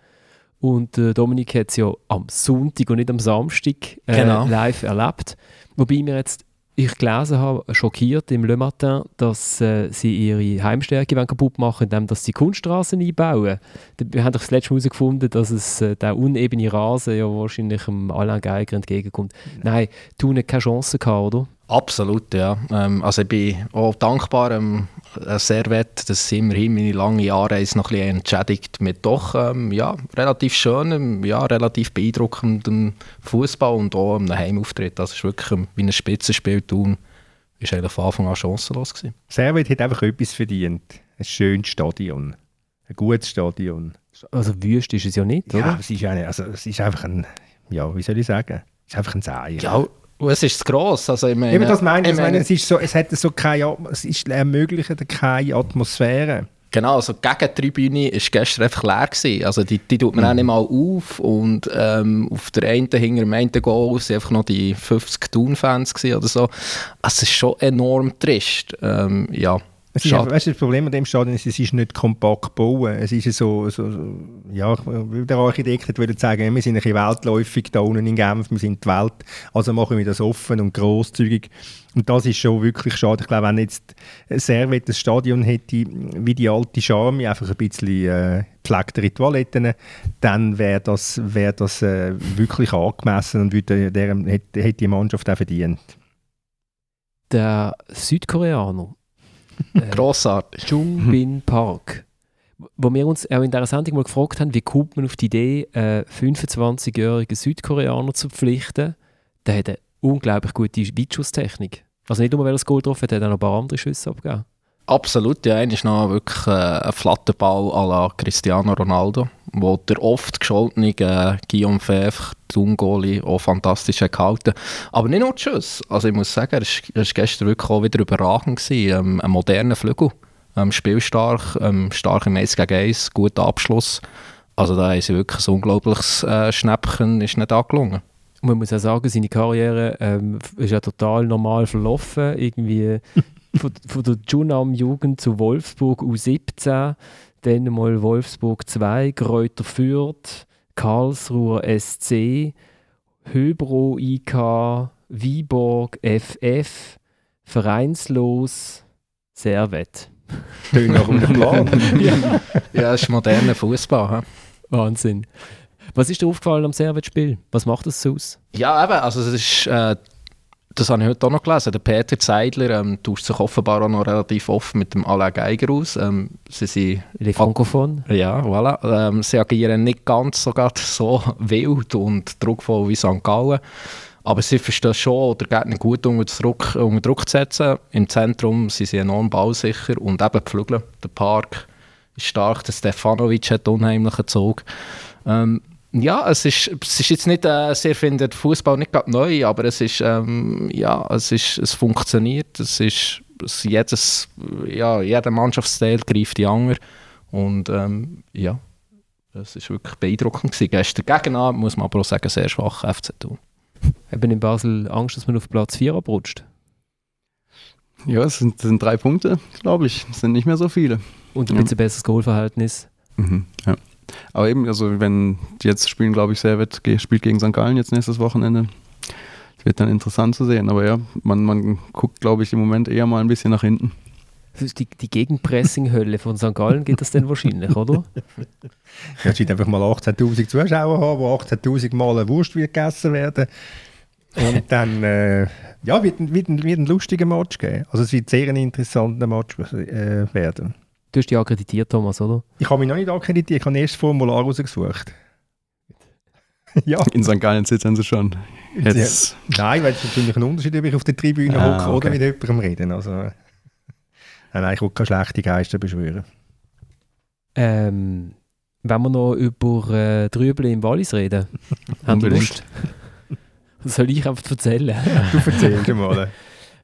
Und äh, Dominik hat es ja am Sonntag und nicht am Samstag äh, genau. live erlebt. Wobei wir jetzt, ich gelesen habe, schockiert im Le Matin, dass äh, sie ihre Heimstärke kaputt machen indem dass sie Kunststraßen einbauen. Wir haben doch das letzte Mal herausgefunden, dass es äh, der unebene Rasen ja wahrscheinlich dem Alain Geiger entgegenkommt. Nein, Thun hat keine Chance gehabt, oder? Absolut, ja. Ähm, also ich bin auch dankbar ähm, Servet, dass sie immerhin meine lange Jahre noch ein bisschen entschädigt mit doch ähm, ja, relativ schönem, ja, relativ beeindruckendem Fußball und auch einem Heimauftritt. Das ist wirklich ähm, wie ein Spitzenspiel tun. Ist eigentlich von Anfang an chancenlos gewesen. Servet hat einfach etwas verdient. Ein schönes Stadion. Ein gutes Stadion. Also wüst ist es ja nicht, oder? Ja, es ist, eine, also, es ist einfach ein, ja, wie soll ich sagen? Es ist einfach ein Seier. Ja, und es ist gross. Also ich meine, Eben das meine ich. ich meine, es, ist so, es, hat so keine, es ist ermöglicht keine Atmosphäre. Genau, also die Gegentribüne war gestern einfach leer. Gewesen. Also die, die tut man mhm. auch nicht mal auf. Und ähm, auf der einen, hinter dem einen Goal waren einfach noch die 50 Thun-Fans oder so. Also es ist schon enorm trist. Ähm, ja. Es ist weißt du, das Problem an dem Stadion ist, es ist nicht kompakt gebaut. Es ist so, so, so ja, der Architekt würde sagen, wir sind ein bisschen weltläufig da unten in Genf, wir sind die Welt, also machen wir das offen und großzügig. Und das ist schon wirklich schade. Ich glaube, wenn jetzt Servet das Stadion hätte, wie die alte Charme, einfach ein bisschen äh, gepflegtere Toiletten, dann wäre das, wär das äh, wirklich angemessen und würde, der, hätte, hätte die Mannschaft auch verdient. Der Südkoreaner Grossartig. Jung Bin Park. Wo wir uns auch in dieser Sendung mal gefragt haben, wie kommt man auf die Idee, einen 25-jährigen Südkoreaner zu verpflichten, der hat eine unglaublich gute Weitschusstechnik. Also nicht nur, weil er das Goal getroffen hat, er hat auch noch ein paar andere Schüsse abgegeben. Absolut, ja. Einer ist noch wirklich äh, ein Flatterball à la Cristiano Ronaldo, wo der oft gescholtene äh, Guillaume Fevre, Tungoli, auch fantastisch gehalten Aber nicht nur die Schuss. Also ich muss sagen, er war gestern wirklich auch wieder überragend. Gewesen. Ähm, ein moderner Flügel, ähm, spielstark, ähm, stark im 1 gegen 1, guter Abschluss. Also da ist wirklich ein unglaubliches äh, Schnäppchen ist nicht angelungen. man muss auch sagen, seine Karriere ähm, ist ja total normal verlaufen. Irgendwie von, von der Junam-Jugend zu Wolfsburg U17, dann mal Wolfsburg 2, Kräuter Fürth, Karlsruher SC, Höbro IK, Viborg FF, Vereinslos, Servet. Tönt nach einem Plan. ja. ja, das ist moderner Fußball. Wahnsinn. Was ist dir aufgefallen am Servet-Spiel? Was macht das so aus? Ja, eben, also es ist äh, das habe ich heute auch noch gelesen. Der Peter Zeidler ähm, tauscht sich offenbar auch noch relativ oft mit dem Alain Geiger aus. Ähm, sie sind... Francophones? Ja, voilà. Ähm, sie agieren nicht ganz so, so wild und druckvoll wie St. Gallen. Aber sie verstehen schon oder geht nicht gut unter Druck, unter Druck zu setzen. Im Zentrum sind sie enorm bausicher und eben die Flügel. Der Park ist stark. Der Stefanovic hat unheimlichen Zug. Ähm, ja, es ist, es ist jetzt nicht, äh, sehr findet Fußball nicht gerade neu, aber es ist, ähm, ja, es ist, es funktioniert, es ist, es, jedes, ja, jeder Mannschaftsteil greift die andere und ähm, ja, es ist wirklich beeindruckend gewesen. Gestern Gegenabend muss man aber auch sagen, sehr schwach FC Thun. Haben in Basel Angst, dass man auf Platz 4 abrutscht? Ja, es sind, es sind drei Punkte, glaube ich. Es sind nicht mehr so viele. Und ein bisschen besseres Goalverhältnis. Mhm, ja. Aber eben, also wenn jetzt spielen, glaube ich, Servet spielt gegen St. Gallen jetzt nächstes Wochenende. Das wird dann interessant zu sehen. Aber ja, man, man guckt, glaube ich, im Moment eher mal ein bisschen nach hinten. Die, die Gegenpressing-Hölle von St. Gallen geht das denn wahrscheinlich, oder? Ja, es wird einfach mal 18.000 Zuschauer haben, wo 18.000 Mal eine Wurst wird gegessen werden. Und dann, äh, ja, wird, wird, wird ein lustiger Match geben. Also es wird sehr ein interessanter Match äh, werden. Du hast dich akkreditiert, Thomas, oder? Ich habe mich noch nicht akkreditiert, ich habe erst das Formular rausgesucht. ja. In St. Gallen sitzen sie schon. Jetzt. Ja, nein, weil es natürlich ein Unterschied, ob ich auf der Tribüne ah, hocke okay. oder mit jemandem reden. Also, nein, ich will keine schlechte Geister beschwören. Ähm, wenn wir noch über äh, Trübel im Wallis reden, haben wir Lust? soll ich einfach erzählen? du erzählst mal.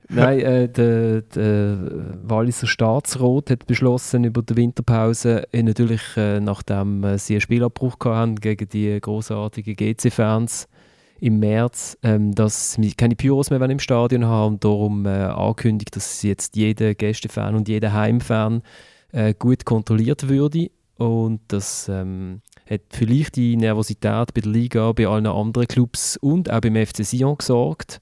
Nein, äh, der, der Walliser Staatsrat hat beschlossen, über die Winterpause, äh, natürlich äh, nachdem äh, sie einen Spielabbruch hatten gegen die großartigen GC-Fans im März, ähm, dass sie keine Pyros mehr im Stadion haben und darum äh, angekündigt, dass jetzt jeder Gästefan und jeder Heimfan gut kontrolliert würde und das ähm, hat für leichte Nervosität bei der Liga, bei allen anderen Clubs und auch beim FC Sion gesorgt.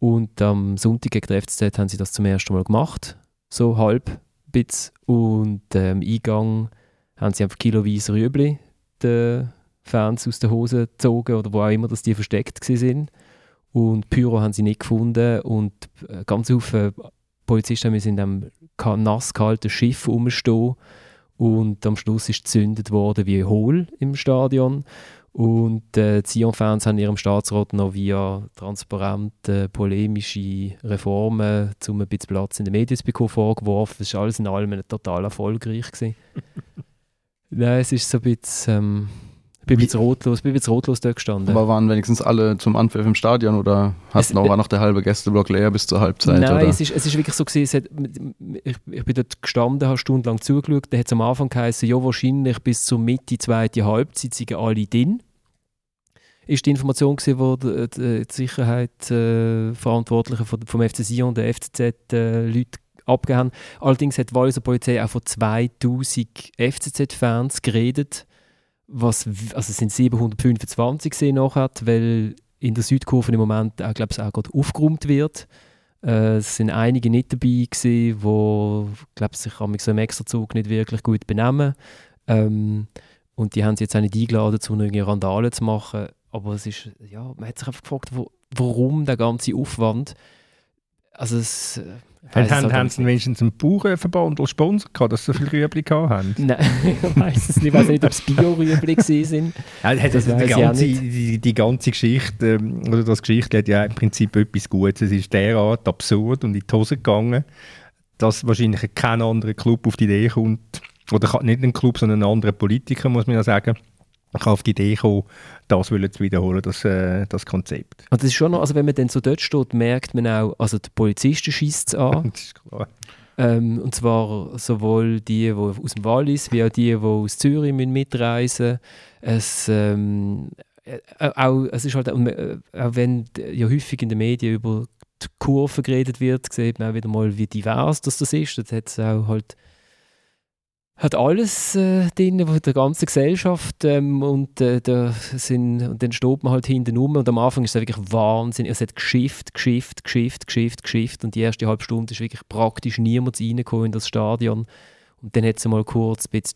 Und am Sonntag gegen den FCZ haben sie das zum ersten Mal gemacht, so halb Bits. Und ähm, Eingang haben sie einfach kiloweise Rüebli den Fans aus der Hose gezogen oder wo auch immer, dass die versteckt sind. Und Pyro haben sie nicht gefunden und äh, ganz viele Polizisten müssen in einem nass kalten Schiff rumstehen und am Schluss ist gezündet worden wie hohl im Stadion. Und äh, die Sion-Fans haben ihrem Staatsrat noch via transparente, polemische Reformen zum ein bisschen Platz in den Medien zu bekommen vorgeworfen. Das war alles in allem total erfolgreich. Nein, es ist so ein bisschen... Ähm, bin ein bisschen rotlos, bin bisschen rotlos dort gestanden. Aber waren wenigstens alle zum Anpfiff im Stadion oder hast noch, war noch der halbe Gästeblock leer bis zur Halbzeit? Nein, oder? Es, ist, es ist wirklich so gewesen, hat, ich, ich bin dort gestanden, habe stundenlang zugeschaut, da hat es am Anfang geheißen, ja wahrscheinlich bis zur Mitte, zweite Halbzeit sind alle drin. Ist die Information gewesen, wo die, die, die Sicherheit äh, vom, FC Sion und der FCZ äh, abgegeben haben. Allerdings hat die Walliser Polizei auch von 2000 FCZ-Fans geredet was, also es sind 725 gesehen nachher, weil in der Südkurve im Moment auch, glaube ich, auch gerade aufgeräumt wird. Äh, es sind einige nicht dabei gewesen, wo, glaube sich so im Extrazug nicht wirklich gut benehmen. Ähm, und die haben sie jetzt auch nicht eingeladen, um eine Randale zu machen. Aber es ist, ja, man hat sich einfach gefragt, wo, warum der ganze Aufwand. Also es, äh, haben, haben, sie wenigstens einen Bauernverband als Sponsor gehabt, dass sie so viele Rüebli haben? Nein, ich weiß es nicht. Ich weiß nicht, ob es Bio-Rüebli waren. Ja, das die, ganze, die, die, ganze Geschichte, ähm, oder das Geschichte hat ja im Prinzip etwas Gutes. Es ist derart absurd und in die Hose gegangen, dass wahrscheinlich kein anderer Club auf die Idee kommt, oder nicht ein Club, sondern ein anderer Politiker, muss man ja sagen, kann auf die Idee kommen, das zu wiederholen, das, äh, das Konzept. Und das ist schon noch, also wenn man dann so dort steht, merkt man auch, also die Polizisten schießt es an. das ist klar. Ähm, und zwar sowohl die, die aus dem Wallis, wie auch die, die aus Zürich mitreisen müssen. Es, ähm, äh, auch, es ist halt, äh, auch wenn ja häufig in den Medien über die Kurve geredet wird, sieht man auch wieder mal, wie divers das, das ist. Das hat es auch halt hat alles äh, drin, der ganze Gesellschaft ähm, und, äh, da sind, und dann steht man halt hinten rum und am Anfang ist es wirklich Wahnsinn. Es hat geschifft, geschifft, geschifft, geschifft, geschifft und die erste halbe Stunde ist wirklich praktisch niemand reingekommen in das Stadion. Und dann hat es mal kurz ein bisschen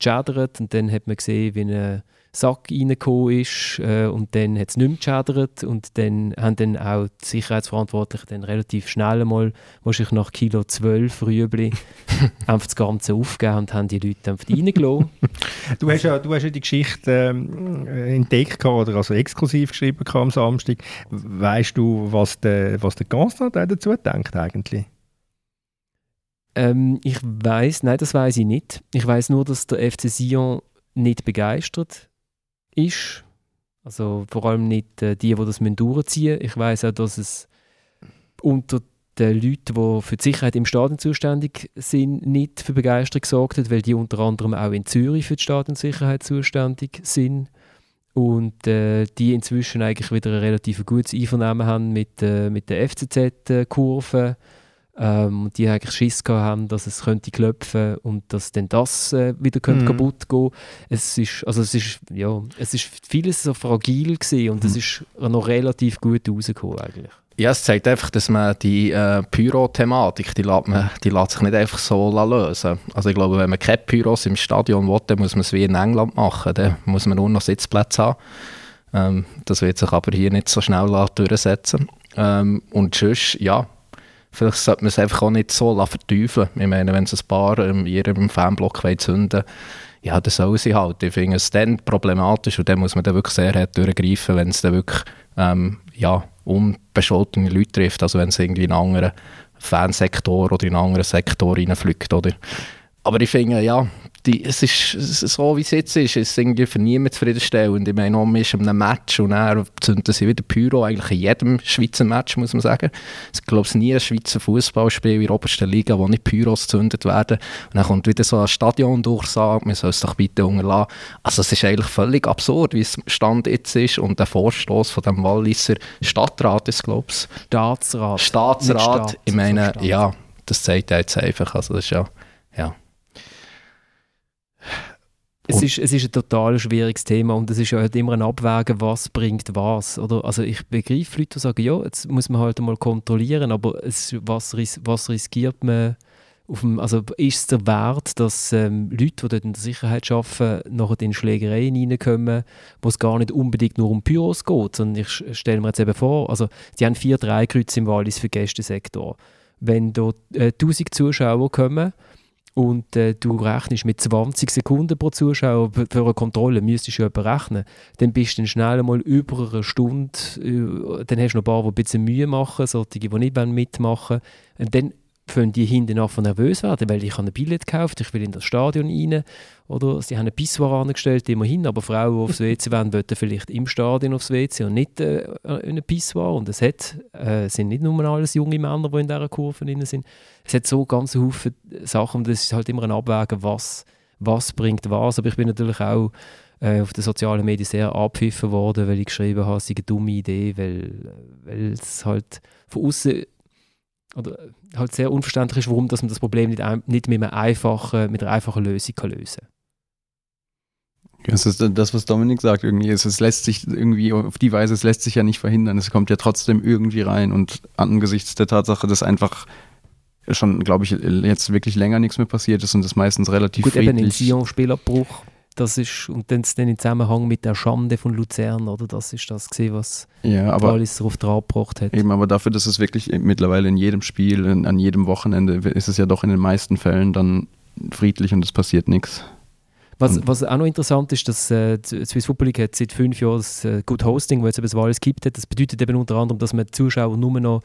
und dann hat man gesehen, wie eine Sack reingekommen ist äh, und dann hat es nicht mehr geschädert und dann haben dann auch die Sicherheitsverantwortlichen dann relativ schnell mal, wahrscheinlich nach Kilo 12 Rüebli, einfach das Ganze aufgegeben und haben die Leute einfach reingelassen. du, hast ja, du hast ja die Geschichte ähm, entdeckt oder also exklusiv geschrieben am Samstag. Weißt du, was der, was der Constant dazu denkt eigentlich? Ähm, ich weiß, nein, das weiß ich nicht. Ich weiß nur, dass der FC Sion nicht begeistert ist. Also vor allem nicht äh, die, die das durchziehen müssen. Ich weiß auch, dass es unter den Leuten, die für die Sicherheit im Stadion zuständig sind, nicht für Begeisterung gesorgt hat, weil die unter anderem auch in Zürich für die Stadionsicherheit zuständig sind und äh, die inzwischen eigentlich wieder ein relativ gutes Einvernehmen haben mit, äh, mit der FCZ-Kurve ähm, die eigentlich Schiss haben, dass es könnte klopfen und dass dann das äh, wieder könnte mhm. kaputt gehen. Es ist, also es ist, ja, es ist vieles so fragil gewesen und mhm. es ist noch relativ gut rausgekommen eigentlich. Ja, es zeigt einfach, dass man die äh, Pyro-Thematik, die, lässt man, die lässt sich nicht einfach so lösen. Also ich glaube, wenn man keine Pyros im Stadion will, dann muss man es wie in England machen. Dann muss man nur noch Sitzplätze haben. Ähm, das wird sich aber hier nicht so schnell durchsetzen. Ähm, und sonst, ja, vielleicht sollte man es einfach auch nicht so verteufeln. Ich meine, wenn es ein paar in ihrem Fanblock zünden ja, das soll sie halt. Ich finde es dann problematisch und dann muss man dann wirklich sehr hart durchgreifen, wenn es dann wirklich ähm, ja, unbescholtene Leute trifft, also wenn es irgendwie in einen anderen Fansektor oder in einen anderen Sektor reinfliegt, oder? Aber ich finde, ja, die, es ist so, wie es jetzt ist, ist irgendwie für niemanden zufriedenstellend. Ich meine, man ist in einem Match und dann zünden sie wieder Pyro, eigentlich in jedem Schweizer Match, muss man sagen. Es glaube nie ein Schweizer Fußballspiel in der obersten Liga, wo nicht Pyros gezündet werden. Und dann kommt wieder so ein Stadion durchsagt, man soll es doch bitte unterlassen. Also es ist eigentlich völlig absurd, wie es Stand jetzt ist und der Vorstoß von dem Walliser Stadtrat ist, glaube ich. Staatsrat. Staatsrat, Staat, ich meine, so ja, das zeigt jetzt einfach, also das ist ja, ja. Es ist, es ist ein total schwieriges Thema und es ist ja halt immer ein Abwägen, was bringt was. Oder? Also ich begreife Leute, die sagen, ja, jetzt muss man halt mal kontrollieren, aber es, was, was riskiert man? Dem, also ist es der Wert, dass ähm, Leute, die dort in der Sicherheit arbeiten, nachher in Schlägereien reinkommen, wo es gar nicht unbedingt nur um Pyros geht, sondern ich stelle mir jetzt eben vor, also die haben vier Dreikreuze im Wallis für Gästesektor. Wenn dort äh, 1000 Zuschauer kommen, und äh, du rechnest mit 20 Sekunden pro Zuschauer für eine Kontrolle, müsstest du ja berechnen, dann bist du dann schnell mal über eine Stunde, äh, dann hast du noch ein paar, die ein bisschen Mühe machen, solche, die nicht mitmachen wollen. Und dann fangen die hinten an nervös werden, weil ich habe ein Billett gekauft, ich will in das Stadion rein. Oder sie haben ein Pissoir angestellt, immerhin, aber Frauen, die aufs WC wollen, wollen vielleicht im Stadion aufs WC und nicht äh, in ein Pissoir. Und es hat, äh, sind nicht nur alles junge Männer, die in dieser Kurve drin sind. Es hat so ganz viele Sachen und es ist halt immer ein Abwägen, was, was bringt was. Aber ich bin natürlich auch äh, auf den sozialen Medien sehr abpfiffen worden, weil ich geschrieben habe, es sei eine dumme Idee, weil, weil es halt von außen oder halt sehr unverständlich ist, warum dass man das Problem nicht, nicht mit, einer einfachen, mit einer einfachen Lösung kann lösen kann. Das ist das, was Dominik sagt, irgendwie. Es, es lässt sich irgendwie auf die Weise, es lässt sich ja nicht verhindern. Es kommt ja trotzdem irgendwie rein. Und angesichts der Tatsache, dass einfach schon, glaube ich, jetzt wirklich länger nichts mehr passiert ist und das meistens relativ Gut, friedlich. Eben in Sion-Spielabbruch das ist, und dann, dann im Zusammenhang mit der Schande von Luzern, oder? Das ist das gewesen, was ja, aber, alles darauf gebracht hat. Eben, aber dafür, dass es wirklich mittlerweile in jedem Spiel, in, an jedem Wochenende, ist es ja doch in den meisten Fällen dann friedlich und es passiert nichts. Was, was auch noch interessant ist, dass äh, Swiss Football League hat seit fünf Jahren das äh, Good Hosting, wo jetzt eben das Wallis gibt. Das bedeutet eben unter anderem, dass man die Zuschauer nur noch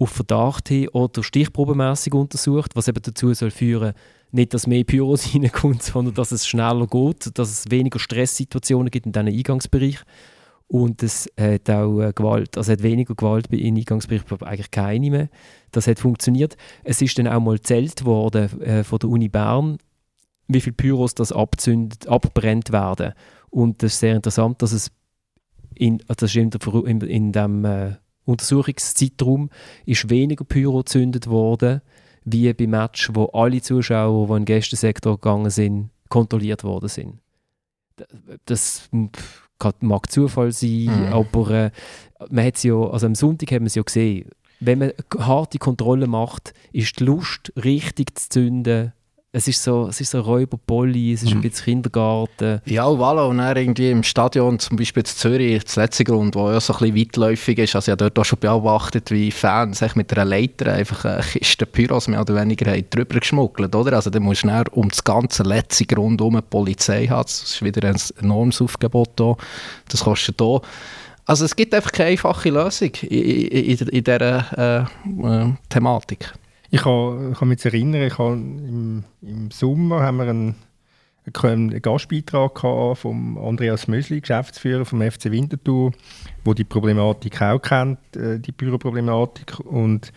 auf Verdacht hin oder stichprobenmäßig untersucht, was eben dazu soll führen nicht, dass mehr Pyros reinkommt, sondern dass es schneller geht, dass es weniger Stresssituationen gibt in diesem Eingangsbereich. Und es hat auch äh, Gewalt, also hat weniger Gewalt im Eingangsbereich, eigentlich keine mehr. Das hat funktioniert. Es ist dann auch mal zählt worden äh, von der Uni Bern, wie viele Pyros das abzündet, abbrennt werden. Und das ist sehr interessant, dass es in, das ist in, der, in, in dem äh, Untersuchungszeitraum ist weniger Pyro gezündet worden, wie beim Match, wo alle Zuschauer, die in den Gästensektor gegangen sind, kontrolliert worden sind. Das mag Zufall sein, mhm. aber äh, man hat ja, also am Sonntag haben wir es ja gesehen, wenn man harte Kontrolle macht, ist die Lust, richtig zu zünden, es ist so, es ist so Räuberpolly, es ist mhm. ein bisschen Kindergarten. Ja, voilà. Und dann irgendwie im Stadion, zum Beispiel in Zürich, das letzte Grund, wo ja so ein bisschen weitläufig ist, also ich habe dort auch schon beobachtet, wie Fans mit einer Leiter einfach eine Kiste Pyros mehr oder weniger drüber geschmuggelt, oder? Also da musst du um das ganze letzte Grund um eine Polizei haben. Das ist wieder ein enormes Aufgebot hier. Das kostet hier also es gibt einfach keine einfache Lösung in, in, in, in dieser äh, äh, Thematik. Ich kann, kann mich erinnern, ich habe im, im Sommer haben wir einen, einen Gastbeitrag von Andreas Mösli, Geschäftsführer vom FC Winterthur, wo die Problematik auch kennt, äh, die Büroproblematik. Und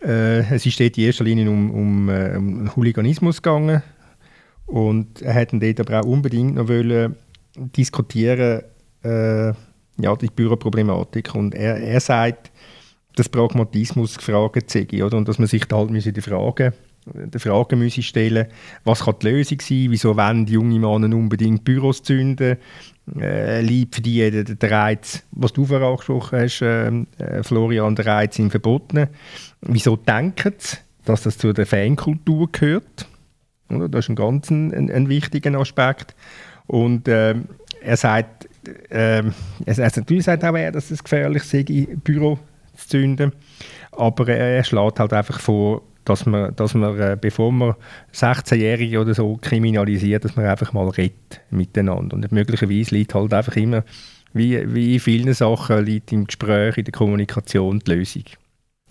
äh, es ist dort in erster Linie um, um, äh, um Hooliganismus gegangen. Und er hätte dort aber auch unbedingt noch wollen diskutieren, äh, ja, die Büroproblematik. Und er, er sagt, dass Pragmatismus gefragt sei, oder? Und dass man sich da halt die Frage, die Frage müsse stellen, was kann die Lösung sein, wieso wollen die jungen Männer unbedingt Büros zünden, äh, lieb für die der, der Reiz, was du vorher angesprochen hast, ähm, äh, Florian, der Reiz im Verbotenen. Wieso denken sie, dass das zu der Fankultur gehört? Oder? Das ist ein ganz ein, ein wichtiger Aspekt. Und äh, er sagt, ähm, es, also natürlich sagt auch er, dass es gefährlich sei, Büro zu zünden, aber er, schlägt halt einfach vor, dass man, dass man äh, bevor man 16-Jährige oder so kriminalisiert, dass man einfach mal redet miteinander. Und möglicherweise liegt halt einfach immer, wie, wie in vielen Sachen, liegt im Gespräch, in der Kommunikation die Lösung.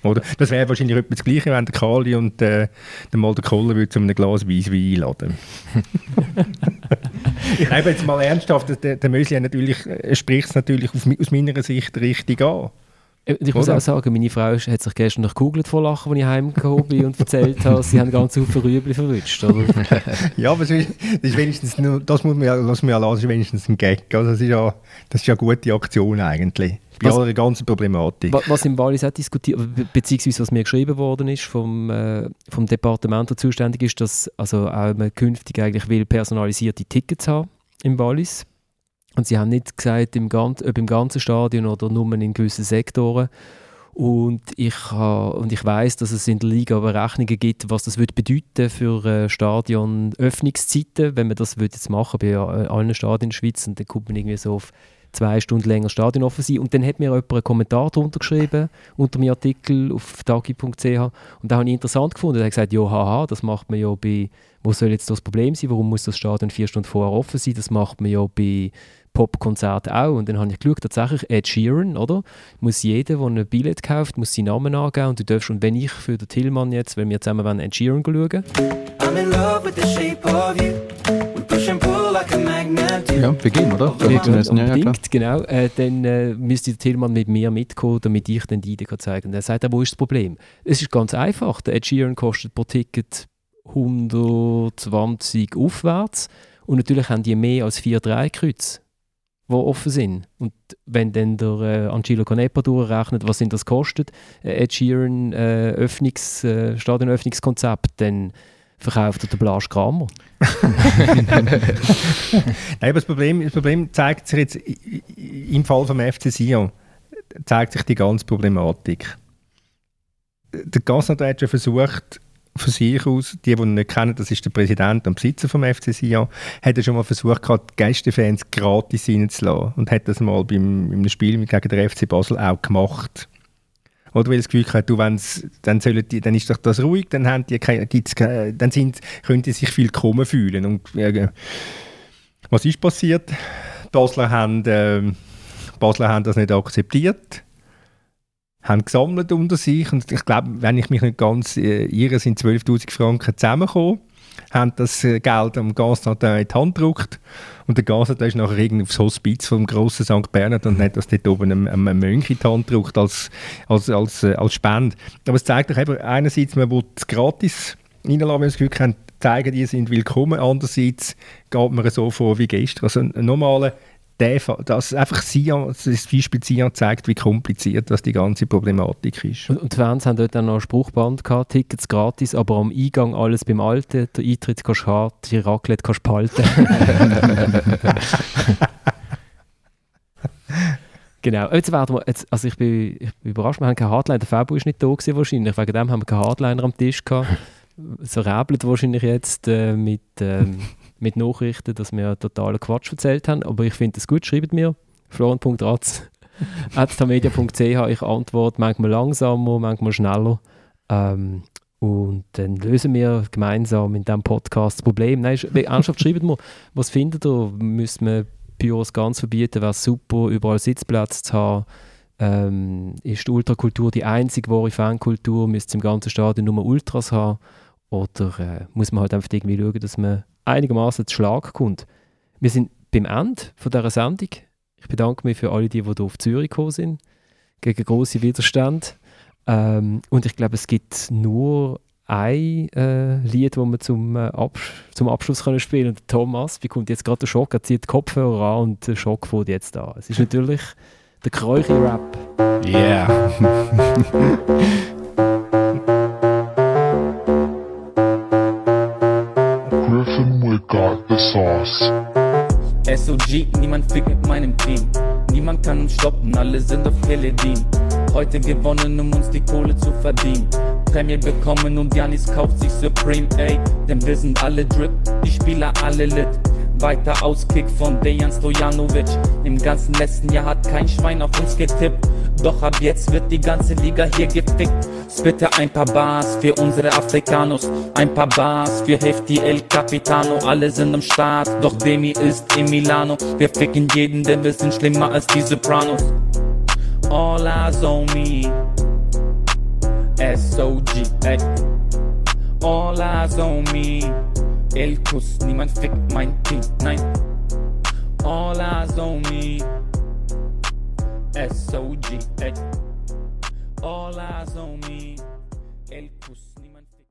Oder? Das wäre wahrscheinlich etwas das Gleiche, wenn der Kali und äh, der Malder Koller würde zu einem Glas Weisswein einladen. ich nehme jetzt mal ernsthaft, der, der Mösli natürlich, spricht es natürlich aus meiner Sicht richtig an. Äh, ich muss Oder? auch sagen, meine Frau hat sich gestern noch gekugelt vor Lachen, als ich heimgekommen bin und erzählt habe, sie haben ganz viele Rüebli verwünscht. Ja, aber das ist wenigstens, das muss man ja, lassen, das ist wenigstens ein Gag. Also das, ist ja, das ist ja eine gute Aktion eigentlich. Bei was, aller ganzen Problematik. Was im Wallis auch diskutiert, beziehungsweise was mir geschrieben worden ist vom, äh, vom Departement, das zuständig ist, dass also auch man künftig eigentlich will personalisierte Tickets haben im Wallis und sie haben nicht gesagt, im ob im ganzen Stadion oder nur in gewissen Sektoren. Und ich, und ich weiß, dass es in der Liga Berechnungen gibt, was das würde bedeuten für äh, Stadionöffnungszeiten, wenn man das würde jetzt machen bei allen Stadien in der Schweiz. Und dann kommt man irgendwie so auf zwei Stunden länger Stadion offen sein. Und dann hat mir jemand einen Kommentar darunter geschrieben, unter meinem Artikel auf tagi.ch. Und da habe ich interessant gefunden. Er hat gesagt, ja, haha, das macht man ja bei, wo soll jetzt das Problem sein? Warum muss das Stadion vier Stunden vorher offen sein? Das macht man ja bei Popkonzert auch. Und dann habe ich geschaut, tatsächlich Ed Sheeran, oder? Muss jeder, der ein Billett kauft, muss seinen Namen angeben und du darfst, und wenn ich für den Tillmann jetzt, wenn wir zusammen wollen, Ed Sheeran schauen. I'm in love with the shape of you. Ja, wir gehen, oder? Wir gehen, ja, ja, genau. Äh, dann äh, müsste der Tillmann mit mir mitkommen, damit ich dann die Idee zeigen kann. Er sagt, wo ist das Problem? Es ist ganz einfach. Der Ed Sheeran kostet pro Ticket 120 aufwärts. Und natürlich haben die mehr als vier Dreikreuze die offen sind. Und wenn dann der äh, Angelo Canepa durchrechnet, was sind das kostet, äh, Ed Sheeran äh, Öffnungs, äh, Stadionöffnungskonzept, dann verkauft er den Blas Kramer. Nein, aber das Problem, das Problem zeigt sich jetzt im Fall vom FC Sion, zeigt sich die ganze Problematik. Der Gassner hat schon versucht, von sich aus, die, die ihn nicht kennen, das ist der Präsident und Besitzer vom FC Sion, hat er schon mal versucht, die Gästefans gratis reinzulassen und hat das mal beim, einem Spiel gegen den FC Basel auch gemacht. Oder weil das Gefühl hat, du, wenn's, dann, sollen die, dann ist doch das ruhig, dann, haben die, gibt's, dann sind, können die sich viel willkommen fühlen. Und, äh, was ist passiert? Die Basler haben, äh, Basler haben das nicht akzeptiert haben gesammelt unter sich und ich glaube, wenn ich mich nicht ganz äh, irre, sind 12'000 Franken zusammengekommen, haben das äh, Geld am Gasnatin in die Hand gedruckt und der Gasnatin ist nachher irgendwie aufs Hospiz vom grossen St. Bernhard und hat das dort oben einem, einem Mönch in die Hand gedruckt als, als, als, äh, als Spende. Aber es zeigt doch eben, einerseits, man will es gratis reinlassen, wenn das Gefühl hat, zeigen, die sind willkommen, andererseits geht man so vor wie gestern. Also normaler der, dass einfach Sion, das Beispiel Sion zeigt, wie kompliziert das die ganze Problematik ist. Und, und die Fans haben dort dann noch ein Spruchband gehabt, Tickets gratis, aber am Eingang alles beim Alten, der Eintritt kannst du haben, die Raclette kannst du behalten. Genau, jetzt werden wir, jetzt, also ich bin, ich bin überrascht, wir haben keine Hardline, der Fabio ist nicht da gewesen wahrscheinlich, wegen dem haben wir keine Hardliner am Tisch gehabt. So räbelt wahrscheinlich jetzt äh, mit ähm, mit Nachrichten, dass wir totalen Quatsch erzählt haben. Aber ich finde es gut, schreibt mir florian.ratz.tamedia.ch Ich antworte manchmal langsamer, manchmal schneller. Ähm, und dann lösen wir gemeinsam in diesem Podcast das Problem. Nein, ernsthaft schreibt mir, was findet ihr? Müssen wir Büros ganz verbieten? Wäre super, überall Sitzplätze zu haben? Ähm, ist die Ultrakultur die einzige wahre Fankultur? Müsste es im ganzen Stadion nur Ultras haben? Oder äh, muss man halt einfach irgendwie schauen, dass man einigermaßen zu Schlag kommt. Wir sind beim Ende von dieser Sendung. Ich bedanke mich für alle, die, die hier auf Zürich gekommen sind, gegen große Widerstand. Ähm, und ich glaube, es gibt nur ein äh, Lied, das wir zum, äh, Absch zum Abschluss können spielen können. Thomas bekommt jetzt gerade den Schock, er zieht die Kopfhörer an und der Schock fährt jetzt an. Es ist natürlich der Kräuchi-Rap. Yeah. the sauce. SOG, niemand fickt mit meinem Team. Niemand kann uns stoppen, alle sind auf Teledin. Heute gewonnen, um uns die Kohle zu verdienen. Prämie bekommen und Janis kauft sich Supreme, ey. Denn wir sind alle Drip, die Spieler alle lit. Weiter Auskick von Dejan Stojanovic. Im ganzen letzten Jahr hat kein Schwein auf uns getippt. Doch ab jetzt wird die ganze Liga hier gefickt. Spitte ein paar Bars für unsere Afrikanos, ein paar Bars für Hefti El Capitano. Alle sind am Start, doch Demi ist in Milano. Wir ficken jeden, denn wir sind schlimmer als die Sopranos. All eyes on me. SOG, ey. All eyes on me. El Kuss, niemand fickt mein Team, nein. All eyes on me. SOG, ey. All eyes on me. El.